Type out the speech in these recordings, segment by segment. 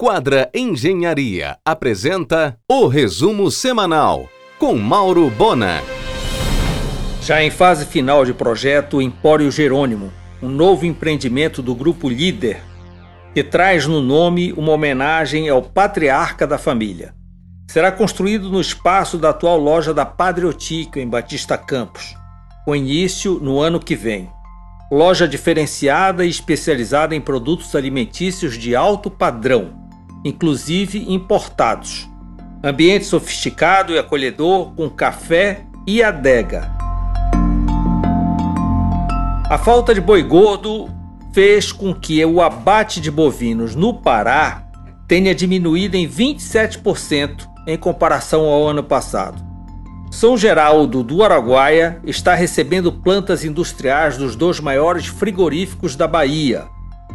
Quadra Engenharia apresenta o resumo semanal com Mauro Bona. Já em fase final de projeto Empório Jerônimo, um novo empreendimento do grupo Líder, que traz no nome uma homenagem ao patriarca da família. Será construído no espaço da atual loja da Padriotica, em Batista Campos, com início no ano que vem. Loja diferenciada e especializada em produtos alimentícios de alto padrão, inclusive importados. Ambiente sofisticado e acolhedor com café e adega. A falta de boi gordo fez com que o abate de bovinos no Pará tenha diminuído em 27% em comparação ao ano passado. São Geraldo do Araguaia está recebendo plantas industriais dos dois maiores frigoríficos da Bahia,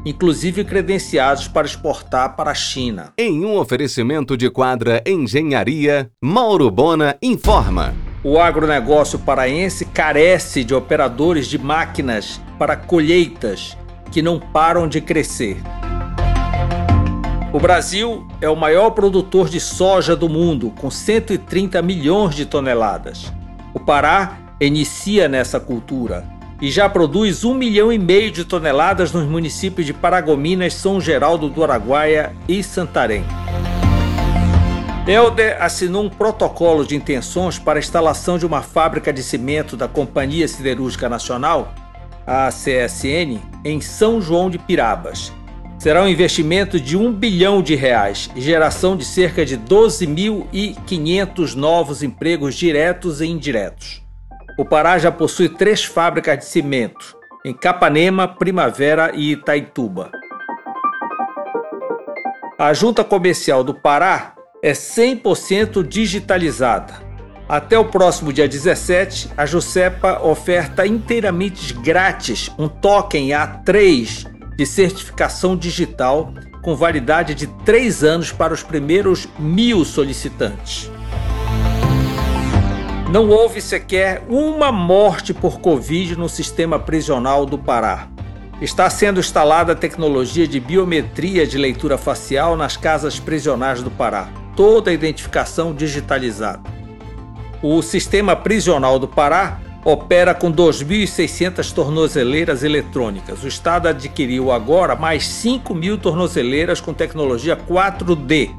inclusive credenciados para exportar para a China. Em um oferecimento de quadra Engenharia, Mauro Bona informa. O agronegócio paraense carece de operadores de máquinas para colheitas que não param de crescer. O Brasil é o maior produtor de soja do mundo, com 130 milhões de toneladas. O Pará inicia nessa cultura e já produz um milhão e meio de toneladas nos municípios de Paragominas, São Geraldo do Araguaia e Santarém. Helder assinou um protocolo de intenções para a instalação de uma fábrica de cimento da Companhia Siderúrgica Nacional, a CSN, em São João de Pirabas será um investimento de 1 bilhão de reais e geração de cerca de 12.500 novos empregos diretos e indiretos. O Pará já possui três fábricas de cimento, em Capanema, Primavera e Itaituba. A Junta Comercial do Pará é 100% digitalizada. Até o próximo dia 17, a Jusepa oferta inteiramente grátis um token A3 de certificação digital com validade de três anos para os primeiros mil solicitantes. Não houve sequer uma morte por Covid no sistema prisional do Pará. Está sendo instalada a tecnologia de biometria de leitura facial nas casas prisionais do Pará, toda a identificação digitalizada. O sistema prisional do Pará opera com 2.600 tornozeleiras eletrônicas. O Estado adquiriu agora mais 5 mil tornozeleiras com tecnologia 4D.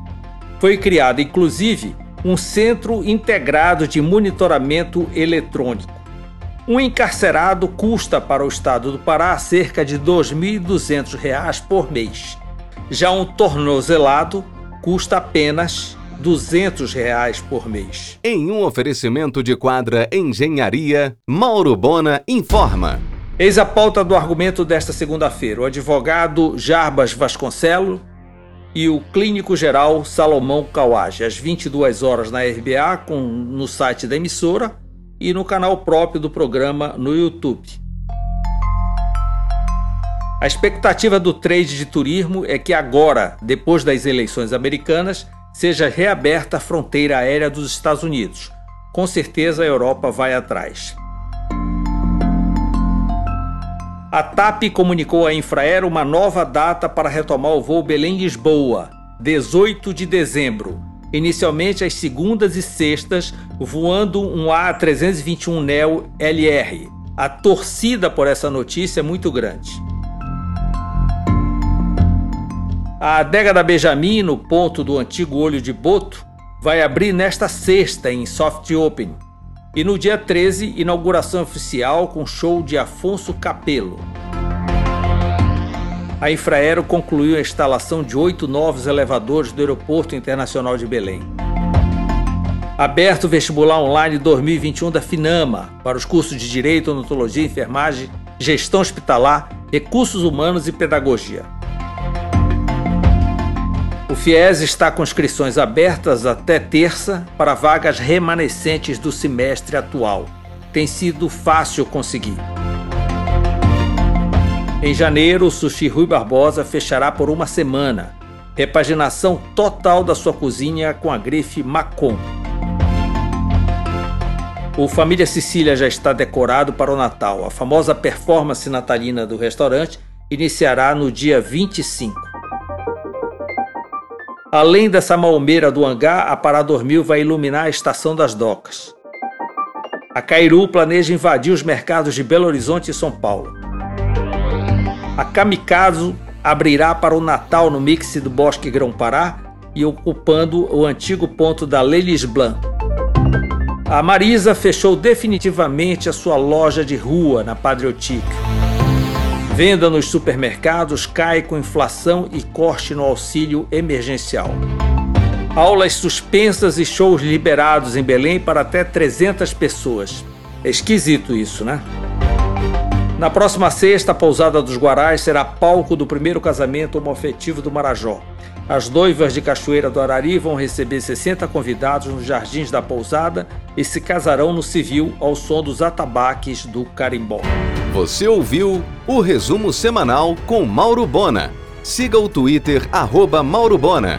Foi criado, inclusive, um centro integrado de monitoramento eletrônico. Um encarcerado custa para o Estado do Pará cerca de R$ 2.200 por mês. Já um tornozelado custa apenas 200 reais por mês. Em um oferecimento de quadra Engenharia, Mauro Bona informa. Eis a pauta do argumento desta segunda-feira. O advogado Jarbas Vasconcelo e o clínico geral Salomão Kawage, às 22 horas na RBA, com, no site da emissora e no canal próprio do programa no YouTube. A expectativa do trade de turismo é que agora, depois das eleições americanas, seja reaberta a fronteira aérea dos Estados Unidos. Com certeza a Europa vai atrás. A TAP comunicou à Infraero uma nova data para retomar o voo Belém-Lisboa, 18 de dezembro. Inicialmente às segundas e sextas, voando um A321 Neo LR. A torcida por essa notícia é muito grande. A adega da Benjamin, no ponto do antigo Olho de Boto, vai abrir nesta sexta em Soft Open. E no dia 13, inauguração oficial com show de Afonso Capelo. A Infraero concluiu a instalação de oito novos elevadores do Aeroporto Internacional de Belém. Aberto o vestibular online 2021 da FINAMA para os cursos de Direito, Odontologia, Enfermagem, Gestão Hospitalar, Recursos Humanos e Pedagogia. O FIES está com inscrições abertas até terça para vagas remanescentes do semestre atual. Tem sido fácil conseguir. Em janeiro, o Sushi Rui Barbosa fechará por uma semana. Repaginação total da sua cozinha com a grife Macon. O Família Sicília já está decorado para o Natal. A famosa performance natalina do restaurante iniciará no dia 25. Além dessa malmeira do hangar, a Pará Dormil vai iluminar a estação das docas. A Cairu planeja invadir os mercados de Belo Horizonte e São Paulo. A Kamikaze abrirá para o Natal no mix do Bosque Grão-Pará e ocupando o antigo ponto da Lelis Blanc. A Marisa fechou definitivamente a sua loja de rua na Patriotic. Venda nos supermercados cai com inflação e corte no auxílio emergencial. Aulas suspensas e shows liberados em Belém para até 300 pessoas. É esquisito isso, né? Na próxima sexta, a pousada dos Guarais será palco do primeiro casamento homoafetivo do Marajó. As noivas de Cachoeira do Arari vão receber 60 convidados nos jardins da pousada e se casarão no civil ao som dos atabaques do carimbó. Você ouviu o resumo semanal com Mauro Bona. Siga o Twitter, arroba Mauro Bona.